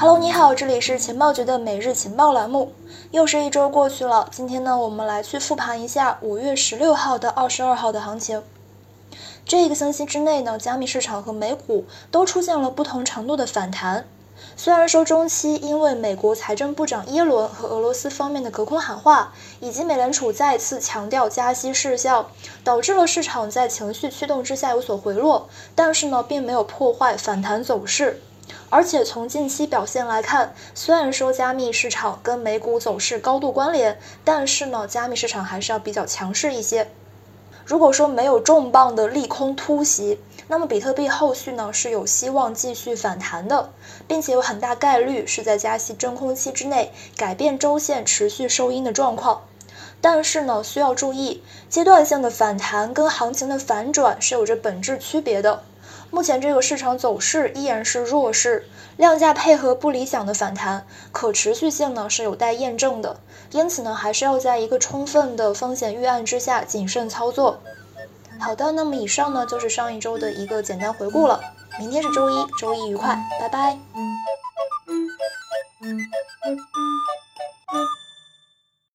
Hello，你好，这里是情报局的每日情报栏目。又是一周过去了，今天呢，我们来去复盘一下五月十六号到二十二号的行情。这一个星期之内呢，加密市场和美股都出现了不同程度的反弹。虽然说中期因为美国财政部长耶伦和俄罗斯方面的隔空喊话，以及美联储再次强调加息事项，导致了市场在情绪驱动之下有所回落，但是呢，并没有破坏反弹走势。而且从近期表现来看，虽然说加密市场跟美股走势高度关联，但是呢，加密市场还是要比较强势一些。如果说没有重磅的利空突袭，那么比特币后续呢是有希望继续反弹的，并且有很大概率是在加息真空期之内改变周线持续收阴的状况。但是呢，需要注意，阶段性的反弹跟行情的反转是有着本质区别的。目前这个市场走势依然是弱势，量价配合不理想的反弹，可持续性呢是有待验证的。因此呢，还是要在一个充分的风险预案之下谨慎操作。好的，那么以上呢就是上一周的一个简单回顾了。明天是周一，周一愉快，拜拜。